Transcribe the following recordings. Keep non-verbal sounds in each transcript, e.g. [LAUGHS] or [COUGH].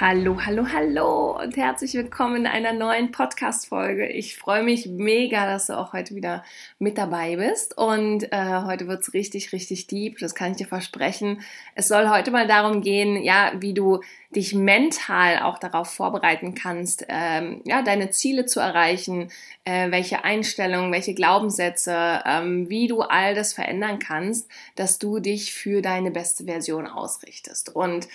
Hallo, hallo, hallo und herzlich willkommen in einer neuen Podcast-Folge. Ich freue mich mega, dass du auch heute wieder mit dabei bist und äh, heute wird's richtig, richtig deep, das kann ich dir versprechen. Es soll heute mal darum gehen, ja, wie du dich mental auch darauf vorbereiten kannst, ähm, ja, deine Ziele zu erreichen, äh, welche Einstellungen, welche Glaubenssätze, ähm, wie du all das verändern kannst, dass du dich für deine beste Version ausrichtest. Und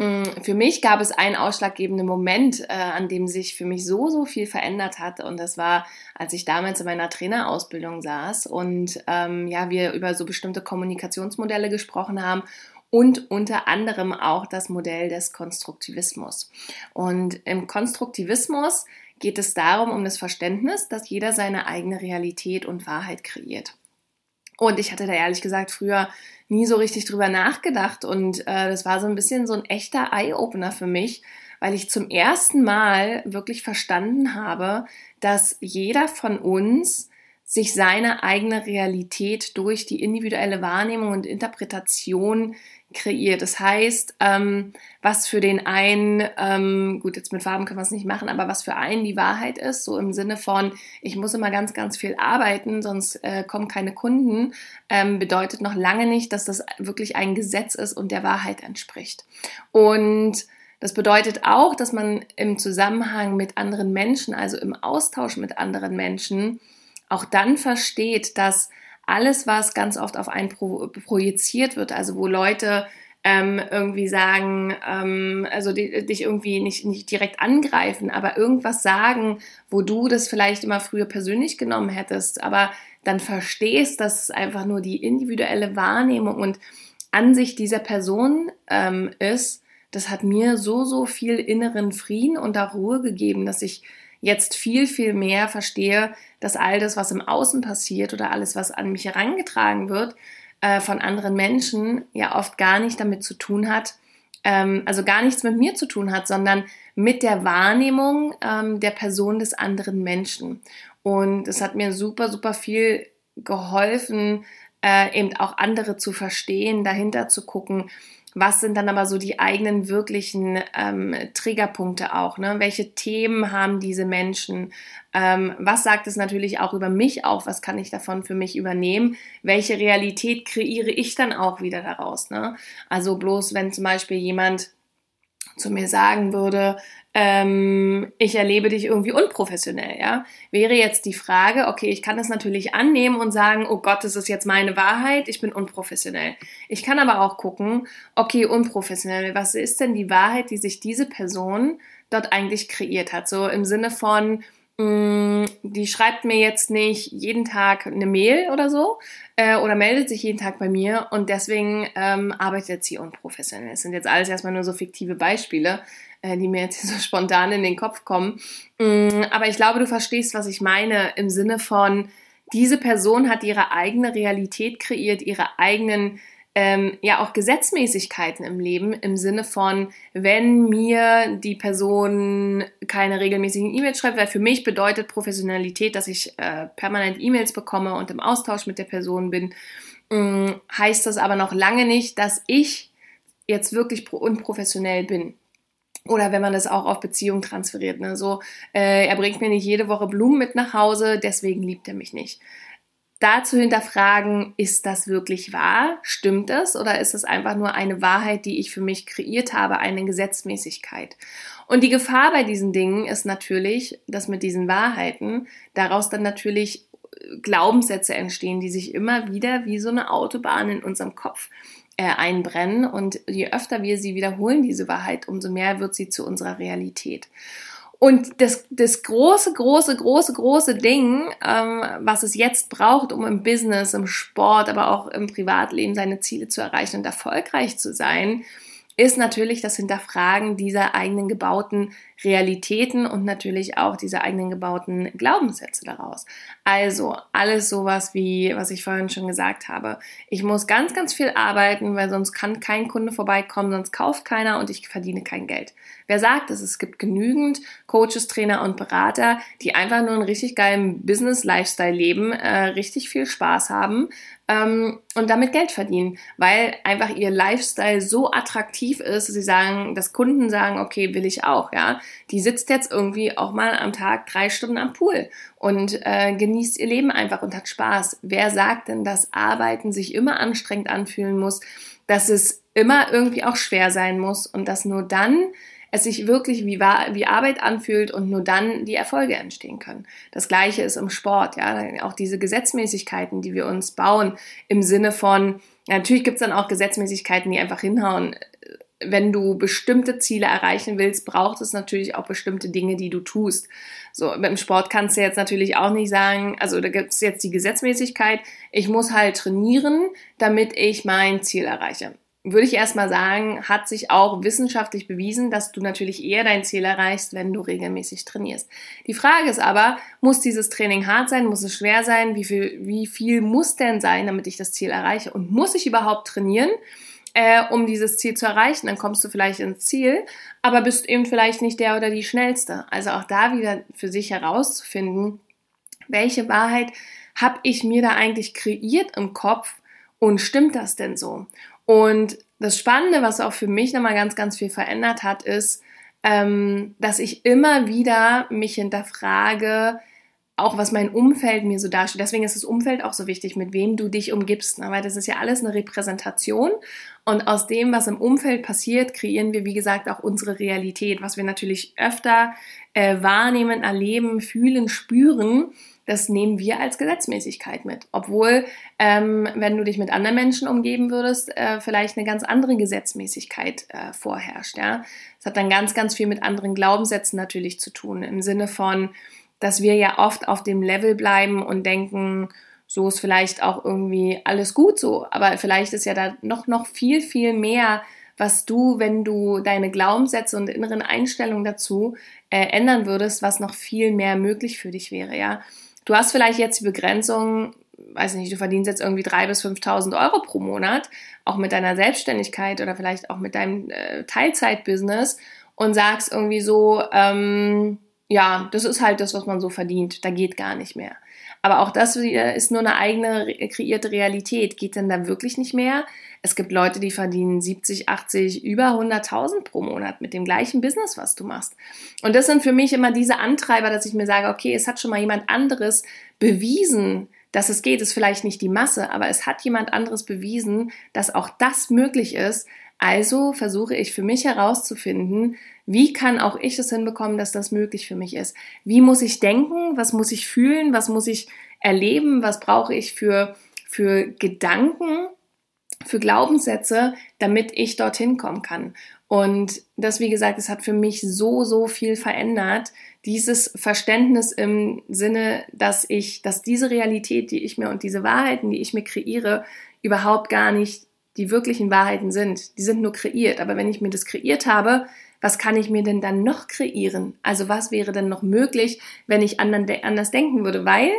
Mm, für mich gab es einen ausschlaggebenden Moment, äh, an dem sich für mich so, so viel verändert hat. Und das war, als ich damals in meiner Trainerausbildung saß und ähm, ja, wir über so bestimmte Kommunikationsmodelle gesprochen haben und unter anderem auch das Modell des Konstruktivismus. Und im Konstruktivismus geht es darum, um das Verständnis, dass jeder seine eigene Realität und Wahrheit kreiert. Und ich hatte da ehrlich gesagt früher nie so richtig drüber nachgedacht und äh, das war so ein bisschen so ein echter Eye-Opener für mich, weil ich zum ersten Mal wirklich verstanden habe, dass jeder von uns sich seine eigene Realität durch die individuelle Wahrnehmung und Interpretation kreiert. Das heißt, ähm, was für den einen, ähm, gut, jetzt mit Farben können wir es nicht machen, aber was für einen die Wahrheit ist, so im Sinne von, ich muss immer ganz, ganz viel arbeiten, sonst äh, kommen keine Kunden, ähm, bedeutet noch lange nicht, dass das wirklich ein Gesetz ist und der Wahrheit entspricht. Und das bedeutet auch, dass man im Zusammenhang mit anderen Menschen, also im Austausch mit anderen Menschen, auch dann versteht, dass alles, was ganz oft auf einen pro projiziert wird, also wo Leute ähm, irgendwie sagen, ähm, also die, dich irgendwie nicht, nicht direkt angreifen, aber irgendwas sagen, wo du das vielleicht immer früher persönlich genommen hättest, aber dann verstehst, dass es einfach nur die individuelle Wahrnehmung und Ansicht dieser Person ähm, ist, das hat mir so, so viel inneren Frieden und auch Ruhe gegeben, dass ich jetzt viel, viel mehr verstehe, dass all das, was im Außen passiert oder alles, was an mich herangetragen wird äh, von anderen Menschen, ja oft gar nicht damit zu tun hat, ähm, also gar nichts mit mir zu tun hat, sondern mit der Wahrnehmung ähm, der Person des anderen Menschen. Und es hat mir super, super viel geholfen, äh, eben auch andere zu verstehen, dahinter zu gucken, was sind dann aber so die eigenen wirklichen ähm, Triggerpunkte auch? Ne? Welche Themen haben diese Menschen? Ähm, was sagt es natürlich auch über mich auf? Was kann ich davon für mich übernehmen? Welche Realität kreiere ich dann auch wieder daraus? Ne? Also bloß wenn zum Beispiel jemand zu mir sagen würde, ähm, ich erlebe dich irgendwie unprofessionell, ja, wäre jetzt die Frage, okay, ich kann das natürlich annehmen und sagen, oh Gott, das ist jetzt meine Wahrheit, ich bin unprofessionell. Ich kann aber auch gucken, okay, unprofessionell, was ist denn die Wahrheit, die sich diese Person dort eigentlich kreiert hat? So im Sinne von, Mm, die schreibt mir jetzt nicht jeden Tag eine Mail oder so äh, oder meldet sich jeden Tag bei mir und deswegen ähm, arbeitet sie unprofessionell. Das sind jetzt alles erstmal nur so fiktive Beispiele, die mir jetzt so [LAUGHS] spontan in den Kopf kommen. Mm, aber ich glaube, du verstehst, was ich meine im Sinne von, diese Person hat ihre eigene Realität kreiert, ihre eigenen ähm, ja auch Gesetzmäßigkeiten im Leben im Sinne von, wenn mir die Person keine regelmäßigen E-Mails schreibt, weil für mich bedeutet Professionalität, dass ich äh, permanent E-Mails bekomme und im Austausch mit der Person bin, ähm, heißt das aber noch lange nicht, dass ich jetzt wirklich unprofessionell bin. Oder wenn man das auch auf Beziehungen transferiert. Ne? So, äh, er bringt mir nicht jede Woche Blumen mit nach Hause, deswegen liebt er mich nicht da zu hinterfragen, ist das wirklich wahr? Stimmt es? Oder ist es einfach nur eine Wahrheit, die ich für mich kreiert habe, eine Gesetzmäßigkeit? Und die Gefahr bei diesen Dingen ist natürlich, dass mit diesen Wahrheiten daraus dann natürlich äh, Glaubenssätze entstehen, die sich immer wieder wie so eine Autobahn in unserem Kopf äh, einbrennen. Und je öfter wir sie wiederholen, diese Wahrheit, umso mehr wird sie zu unserer Realität. Und das, das große, große, große, große Ding, ähm, was es jetzt braucht, um im Business, im Sport, aber auch im Privatleben seine Ziele zu erreichen und erfolgreich zu sein, ist natürlich das Hinterfragen dieser eigenen gebauten Realitäten und natürlich auch diese eigenen gebauten Glaubenssätze daraus. Also alles sowas wie, was ich vorhin schon gesagt habe. Ich muss ganz, ganz viel arbeiten, weil sonst kann kein Kunde vorbeikommen, sonst kauft keiner und ich verdiene kein Geld. Wer sagt es? Es gibt genügend Coaches, Trainer und Berater, die einfach nur einen richtig geilen Business-Lifestyle leben, äh, richtig viel Spaß haben, ähm, und damit Geld verdienen, weil einfach ihr Lifestyle so attraktiv ist, sie sagen, dass Kunden sagen, okay, will ich auch, ja. Die sitzt jetzt irgendwie auch mal am Tag drei Stunden am Pool und äh, genießt ihr Leben einfach und hat Spaß. Wer sagt denn, dass Arbeiten sich immer anstrengend anfühlen muss, dass es immer irgendwie auch schwer sein muss und dass nur dann es sich wirklich wie, wie Arbeit anfühlt und nur dann die Erfolge entstehen können. Das gleiche ist im Sport, ja, auch diese Gesetzmäßigkeiten, die wir uns bauen im Sinne von, natürlich gibt es dann auch Gesetzmäßigkeiten, die einfach hinhauen. Wenn du bestimmte Ziele erreichen willst, braucht es natürlich auch bestimmte Dinge, die du tust. So, beim Sport kannst du jetzt natürlich auch nicht sagen, also da gibt es jetzt die Gesetzmäßigkeit, ich muss halt trainieren, damit ich mein Ziel erreiche würde ich erstmal sagen, hat sich auch wissenschaftlich bewiesen, dass du natürlich eher dein Ziel erreichst, wenn du regelmäßig trainierst. Die Frage ist aber, muss dieses Training hart sein? Muss es schwer sein? Wie viel, wie viel muss denn sein, damit ich das Ziel erreiche? Und muss ich überhaupt trainieren? Äh, um dieses Ziel zu erreichen, dann kommst du vielleicht ins Ziel, aber bist eben vielleicht nicht der oder die schnellste. Also auch da wieder für sich herauszufinden, welche Wahrheit habe ich mir da eigentlich kreiert im Kopf und stimmt das denn so? Und das Spannende, was auch für mich nochmal ganz, ganz viel verändert hat, ist, ähm, dass ich immer wieder mich hinterfrage, auch was mein Umfeld mir so darstellt. Deswegen ist das Umfeld auch so wichtig, mit wem du dich umgibst, ne? weil das ist ja alles eine Repräsentation und aus dem, was im Umfeld passiert, kreieren wir, wie gesagt, auch unsere Realität, was wir natürlich öfter äh, wahrnehmen, erleben, fühlen, spüren das nehmen wir als Gesetzmäßigkeit mit. Obwohl, ähm, wenn du dich mit anderen Menschen umgeben würdest, äh, vielleicht eine ganz andere Gesetzmäßigkeit äh, vorherrscht. Ja? Das hat dann ganz, ganz viel mit anderen Glaubenssätzen natürlich zu tun. Im Sinne von, dass wir ja oft auf dem Level bleiben und denken, so ist vielleicht auch irgendwie alles gut so. Aber vielleicht ist ja da noch, noch viel, viel mehr, was du, wenn du deine Glaubenssätze und inneren Einstellungen dazu äh, ändern würdest, was noch viel mehr möglich für dich wäre, ja. Du hast vielleicht jetzt die Begrenzung, weiß nicht, du verdienst jetzt irgendwie 3.000 bis 5.000 Euro pro Monat, auch mit deiner Selbstständigkeit oder vielleicht auch mit deinem äh, Teilzeitbusiness und sagst irgendwie so, ähm, ja, das ist halt das, was man so verdient, da geht gar nicht mehr. Aber auch das ist nur eine eigene kreierte Realität. Geht denn da wirklich nicht mehr? Es gibt Leute, die verdienen 70, 80, über 100.000 pro Monat mit dem gleichen Business, was du machst. Und das sind für mich immer diese Antreiber, dass ich mir sage, okay, es hat schon mal jemand anderes bewiesen, dass es geht. Ist vielleicht nicht die Masse, aber es hat jemand anderes bewiesen, dass auch das möglich ist. Also versuche ich für mich herauszufinden, wie kann auch ich es hinbekommen, dass das möglich für mich ist? Wie muss ich denken? Was muss ich fühlen? Was muss ich erleben? Was brauche ich für, für Gedanken, für Glaubenssätze, damit ich dorthin kommen kann. Und das, wie gesagt, es hat für mich so, so viel verändert. Dieses Verständnis im Sinne, dass ich, dass diese Realität, die ich mir und diese Wahrheiten, die ich mir kreiere, überhaupt gar nicht die wirklichen Wahrheiten sind. Die sind nur kreiert. Aber wenn ich mir das kreiert habe, was kann ich mir denn dann noch kreieren? Also was wäre denn noch möglich, wenn ich anders denken würde? Weil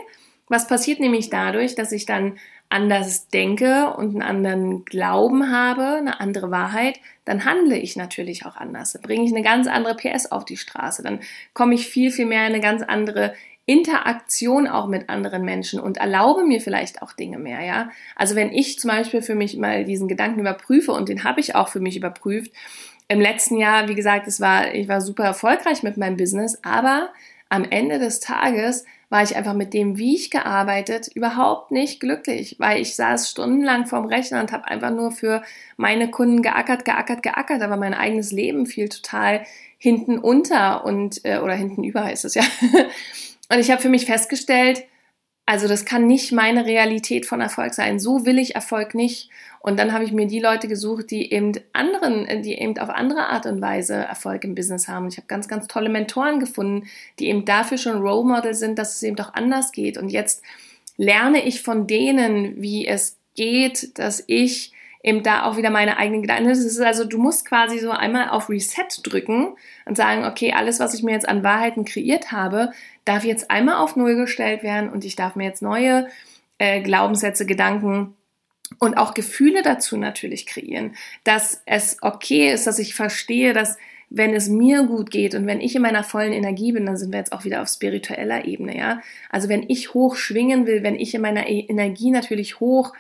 was passiert nämlich dadurch, dass ich dann anders denke und einen anderen Glauben habe, eine andere Wahrheit, dann handle ich natürlich auch anders. Dann bringe ich eine ganz andere PS auf die Straße. Dann komme ich viel, viel mehr in eine ganz andere Interaktion auch mit anderen Menschen und erlaube mir vielleicht auch Dinge mehr, ja. Also wenn ich zum Beispiel für mich mal diesen Gedanken überprüfe und den habe ich auch für mich überprüft, im letzten Jahr, wie gesagt, es war, ich war super erfolgreich mit meinem Business, aber am Ende des Tages war ich einfach mit dem, wie ich gearbeitet, überhaupt nicht glücklich, weil ich saß stundenlang vorm Rechner und habe einfach nur für meine Kunden geackert, geackert, geackert, aber mein eigenes Leben fiel total hinten unter und äh, oder hinten über heißt es ja. [LAUGHS] und ich habe für mich festgestellt, Also das kann nicht meine Realität von Erfolg sein. So will ich Erfolg nicht. Und dann habe ich mir die Leute gesucht, die eben anderen, die eben auf andere Art und Weise Erfolg im Business haben. Und ich habe ganz, ganz tolle Mentoren gefunden, die eben dafür schon Role Model sind, dass es eben doch anders geht. Und jetzt lerne ich von denen, wie es geht, dass ich eben da auch wieder meine eigenen Gedanken. Das ist also, du musst quasi so einmal auf Reset drücken und sagen, okay, alles, was ich mir jetzt an Wahrheiten kreiert habe, darf jetzt einmal auf Null gestellt werden und ich darf mir jetzt neue äh, Glaubenssätze, Gedanken und auch Gefühle dazu natürlich kreieren, dass es okay ist, dass ich verstehe, dass wenn es mir gut geht und wenn ich in meiner vollen Energie bin, dann sind wir jetzt auch wieder auf spiritueller Ebene, ja. Also wenn ich hoch schwingen will, wenn ich in meiner e-, Energie natürlich hoch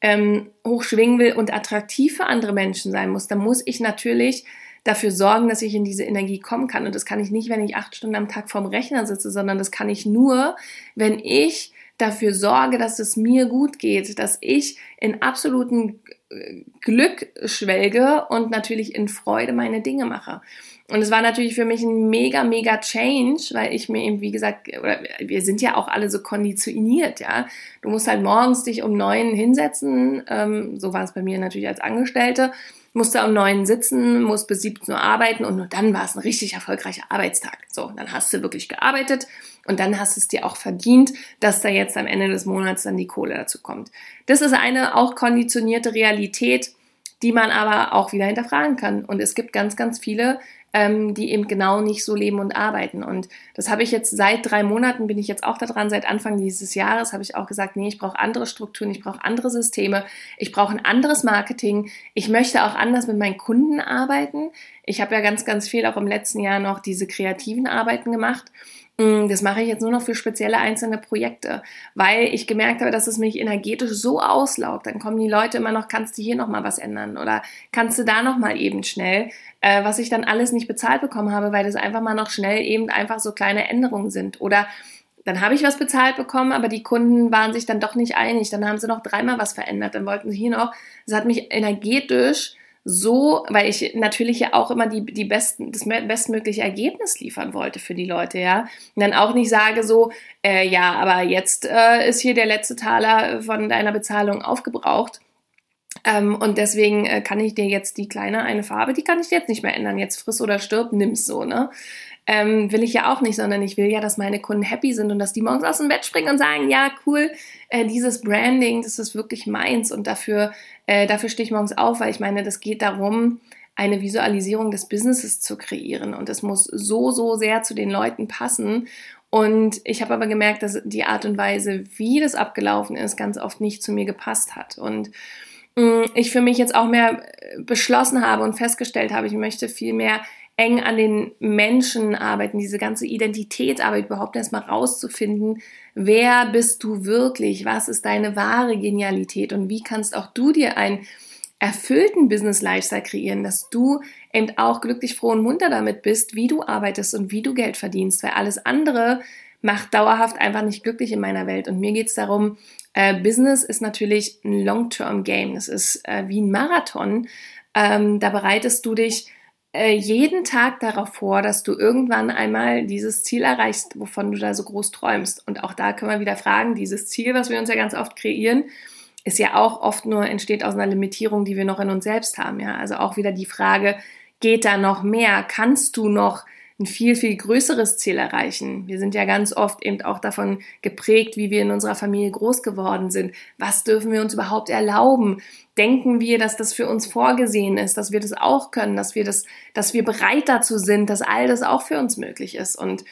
ähm, hochschwingen will und attraktiv für andere Menschen sein muss, dann muss ich natürlich dafür sorgen, dass ich in diese Energie kommen kann. Und das kann ich nicht, wenn ich acht Stunden am Tag vorm Rechner sitze, sondern das kann ich nur, wenn ich dafür sorge, dass es mir gut geht, dass ich in absoluten äh, Glück schwelge und natürlich in Freude meine Dinge mache. Und es war natürlich für mich ein mega, mega Change, weil ich mir eben, wie gesagt, oder wir sind ja auch alle so konditioniert, ja. Du musst halt morgens dich um neun hinsetzen, ähm, so war es bei mir natürlich als Angestellte, musste um neun sitzen, musst bis 17 Uhr arbeiten und nur dann war es ein richtig erfolgreicher Arbeitstag. So, dann hast du wirklich gearbeitet und dann hast du es dir auch verdient, dass da jetzt am Ende des Monats dann die Kohle dazu kommt. Das ist eine auch konditionierte Realität, die man aber auch wieder hinterfragen kann. Und es gibt ganz, ganz viele ähm, die eben genau nicht so leben und arbeiten. Und das habe ich jetzt seit drei Monaten, bin ich jetzt auch daran, seit Anfang dieses Jahres habe ich auch gesagt, nee, ich brauche andere Strukturen, ich brauche andere Systeme, ich brauche ein anderes Marketing, ich möchte auch anders mit meinen Kunden arbeiten. Ich habe ja ganz, ganz viel auch im letzten Jahr noch diese kreativen Arbeiten gemacht. Mm, das mache ich jetzt nur noch für spezielle einzelne Projekte, weil ich gemerkt habe, dass es mich energetisch so auslaugt. Dann kommen die Leute immer noch, kannst du hier noch mal was ändern oder kannst du da noch mal eben schnell, äh, was ich dann alles nicht bezahlt bekommen habe, weil das einfach mal noch schnell eben einfach so kleine Änderungen sind oder dann habe ich was bezahlt bekommen, aber die Kunden waren sich dann doch nicht einig. Dann haben sie noch dreimal was verändert. Dann wollten sie hier noch. Das hat mich energetisch so, weil ich natürlich ja auch immer die, die besten, das bestmögliche Ergebnis liefern wollte für die Leute, ja. Und dann auch nicht sage so, äh, ja, aber jetzt äh, ist hier der letzte Taler von deiner Bezahlung aufgebraucht. Ähm, und deswegen äh, kann ich dir jetzt die kleine eine Farbe, die kann ich jetzt nicht mehr ändern. Jetzt friss oder stirb, nimm's so, ne? ähm, will ich ja auch nicht, sondern ich will ja, dass meine Kunden happy sind und dass die morgens aus dem Bett springen und sagen, ja, cool, äh, dieses Branding, das ist wirklich meins und dafür, äh, dafür stehe ich morgens auf, weil ich meine, das geht darum, eine Visualisierung des Businesses zu kreieren und es muss so, so sehr zu den Leuten passen. Und ich habe aber gemerkt, dass die Art und Weise, wie das abgelaufen ist, ganz oft nicht zu mir gepasst hat. Und mm, ich für mich jetzt auch mehr äh, beschlossen habe und festgestellt habe, ich möchte viel mehr eng an den Menschen arbeiten, diese ganze Identitätsarbeit überhaupt erstmal rauszufinden, wer bist du wirklich, was ist deine wahre Genialität und wie kannst auch du dir einen erfüllten Business Lifestyle kreieren, dass du eben auch glücklich, froh und munter damit bist, wie du arbeitest und wie du Geld verdienst, weil alles andere macht dauerhaft einfach nicht glücklich in meiner Welt. Und mir geht es darum, äh, Business ist natürlich ein Long-Term-Game. Das ist äh, wie ein Marathon. Ähm, da bereitest du dich jeden Tag darauf vor, dass du irgendwann einmal dieses Ziel erreichst, wovon du da so groß träumst. Und auch da können wir wieder fragen, dieses Ziel, was wir uns ja ganz oft kreieren, ist ja auch oft nur entsteht aus einer Limitierung, die wir noch in uns selbst haben. Ja, also auch wieder die Frage, geht da noch mehr? Kannst du noch ein viel, viel größeres Ziel erreichen. Wir sind ja ganz oft eben auch davon geprägt, wie wir in unserer Familie groß geworden sind. Was dürfen wir uns überhaupt erlauben? Denken wir, dass das für uns vorgesehen ist, dass wir das auch können, dass wir das, dass wir bereit dazu sind, dass all das auch für uns möglich ist und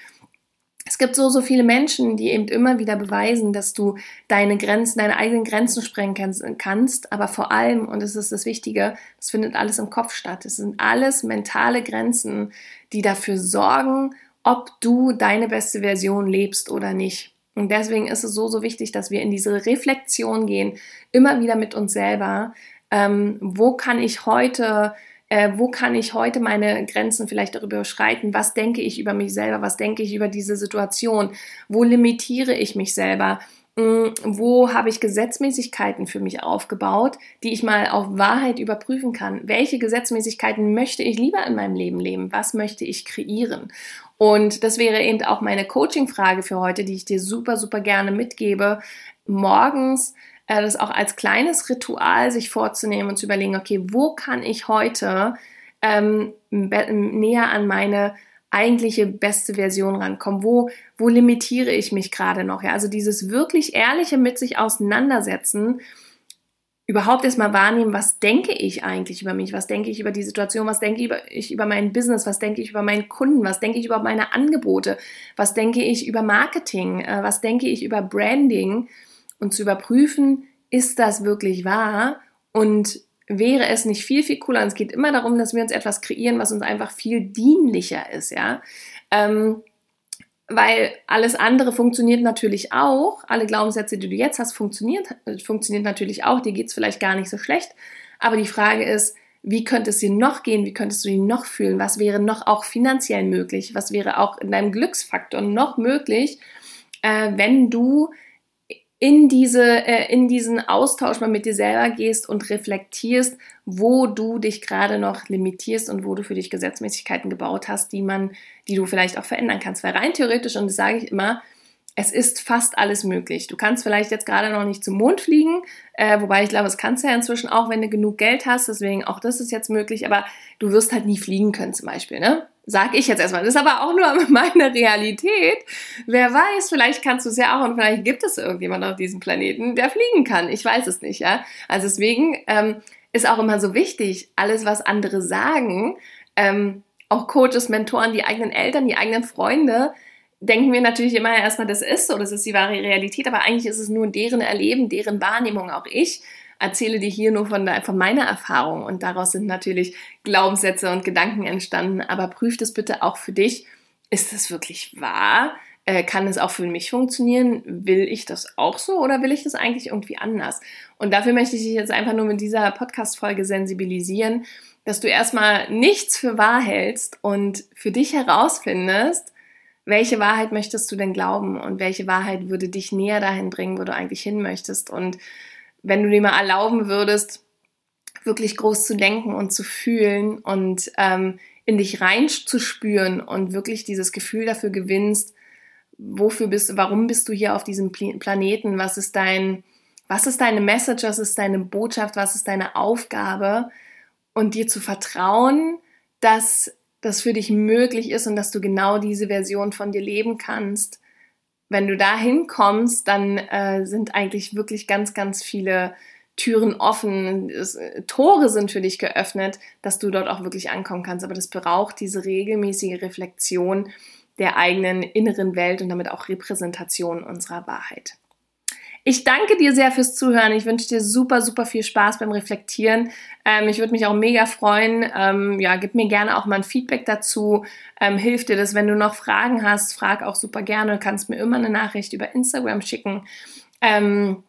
es gibt so, so viele Menschen, die eben immer wieder beweisen, dass du deine Grenzen, deine eigenen Grenzen sprengen kannst, aber vor allem, und das ist das Wichtige, das findet alles im Kopf statt. Es sind alles mentale Grenzen, die dafür sorgen, ob du deine beste Version lebst oder nicht. Und deswegen ist es so, so wichtig, dass wir in diese Reflexion gehen, immer wieder mit uns selber. Ähm, wo kann ich heute äh, wo kann ich heute meine Grenzen vielleicht darüber überschreiten, was denke ich über mich selber, was denke ich über diese Situation, wo limitiere ich mich selber, hm, wo habe ich Gesetzmäßigkeiten für mich aufgebaut, die ich mal auf Wahrheit überprüfen kann. Welche Gesetzmäßigkeiten möchte ich lieber in meinem Leben leben? Was möchte ich kreieren? Und das wäre eben auch meine Coaching-Frage für heute, die ich dir super, super gerne mitgebe. Morgens das auch als kleines Ritual sich vorzunehmen und zu überlegen, okay, wo kann ich heute ähm, näher an meine eigentliche beste Version rankommen? Wo, wo limitiere ich mich gerade noch? Ja, also dieses wirklich ehrliche mit sich auseinandersetzen, überhaupt erstmal wahrnehmen, was denke ich eigentlich über mich, was denke ich über die Situation, was denke ich über mein Business, was denke ich über meinen Kunden, was denke ich über meine Angebote, was denke ich über Marketing, äh, was denke ich über Branding und zu überprüfen, ist das wirklich wahr und wäre es nicht viel, viel cooler. Und es geht immer darum, dass wir uns etwas kreieren, was uns einfach viel dienlicher ist, ja. Ähm, weil alles andere funktioniert natürlich auch. Alle Glaubenssätze, die du jetzt hast, funktioniert, funktioniert natürlich auch. Dir geht es vielleicht gar nicht so schlecht. Aber die Frage ist, wie könnte es dir noch gehen? Wie könntest du dich noch fühlen? Was wäre noch auch finanziell möglich? Was wäre auch in deinem Glücksfaktor noch möglich, äh, wenn du in, diese, äh, in diesen Austausch mal mit dir selber gehst und reflektierst, wo du dich gerade noch limitierst und wo du für dich Gesetzmäßigkeiten gebaut hast, die man, die du vielleicht auch verändern kannst. Weil rein theoretisch, und das sage ich immer, es ist fast alles möglich. Du kannst vielleicht jetzt gerade noch nicht zum Mond fliegen, äh, wobei ich glaube, es kannst du ja inzwischen auch, wenn du genug Geld hast. Deswegen auch das ist jetzt möglich, aber du wirst halt nie fliegen können zum Beispiel, ne? Sag ich jetzt erstmal. Das ist aber auch nur [LAUGHS] meine Realität. Wer weiß, vielleicht kannst du es ja auch und vielleicht gibt es irgendjemand auf diesem Planeten, der fliegen kann. Ich weiß es nicht, ja. Also deswegen ähm, ist auch immer so wichtig, alles, was andere sagen, ähm, auch Coaches, Mentoren, die eigenen Eltern, die eigenen Freunde, denken wir natürlich immer erstmal, das ist so, das ist die wahre Realität, aber eigentlich ist es nur deren Erleben, deren Wahrnehmung. Auch ich erzähle dir hier nur von, von meiner Erfahrung und daraus sind natürlich Glaubenssätze und Gedanken entstanden. Aber prüf das bitte auch für dich. Ist das wirklich wahr? Äh, kann es auch für mich funktionieren? Will ich das auch so oder will ich das eigentlich irgendwie anders? Und dafür möchte ich dich jetzt einfach nur mit dieser Podcast-Folge sensibilisieren, dass du erstmal nichts für wahr hältst und für dich herausfindest, welche Wahrheit möchtest du denn glauben und welche Wahrheit würde dich näher dahin bringen, wo du eigentlich hin möchtest. Und wenn du dir mal erlauben würdest, wirklich groß zu denken und zu fühlen und ähm, in dich reinzuspüren und wirklich dieses Gefühl dafür gewinnst, wofür bist du, warum bist du hier auf diesem Planeten, was ist dein, was ist deine Message, was ist deine Botschaft, was ist deine Aufgabe? Und dir zu vertrauen, dass das für dich möglich ist und dass du genau diese Version von dir leben kannst. Wenn du da hinkommst, dann äh, sind eigentlich wirklich ganz, ganz viele Türen offen, es, Tore sind für dich geöffnet, dass du dort auch wirklich ankommen kannst. Aber das braucht diese regelmäßige Reflexion der eigenen inneren Welt und damit auch Repräsentation unserer Wahrheit. Ich danke dir sehr fürs Zuhören. Ich wünsche dir super, super viel Spaß beim Reflektieren. Ähm, ich würde mich auch mega freuen. Ähm, ja, gib mir gerne auch mal ein Feedback dazu. Ähm, hilft dir das, wenn du noch Fragen hast, frag auch super gerne. Du kannst mir immer eine Nachricht über Instagram schicken. Ähm,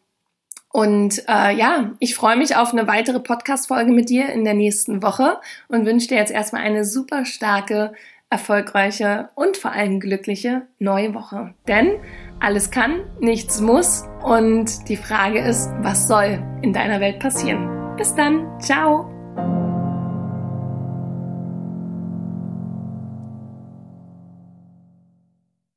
und äh, ja, ich freue mich auf eine weitere Podcast-Folge mit dir in der nächsten Woche und wünsche dir jetzt erstmal eine super starke erfolgreiche und vor allem glückliche neue Woche. Denn alles kann, nichts muss und die Frage ist, was soll in deiner Welt passieren? Bis dann, ciao!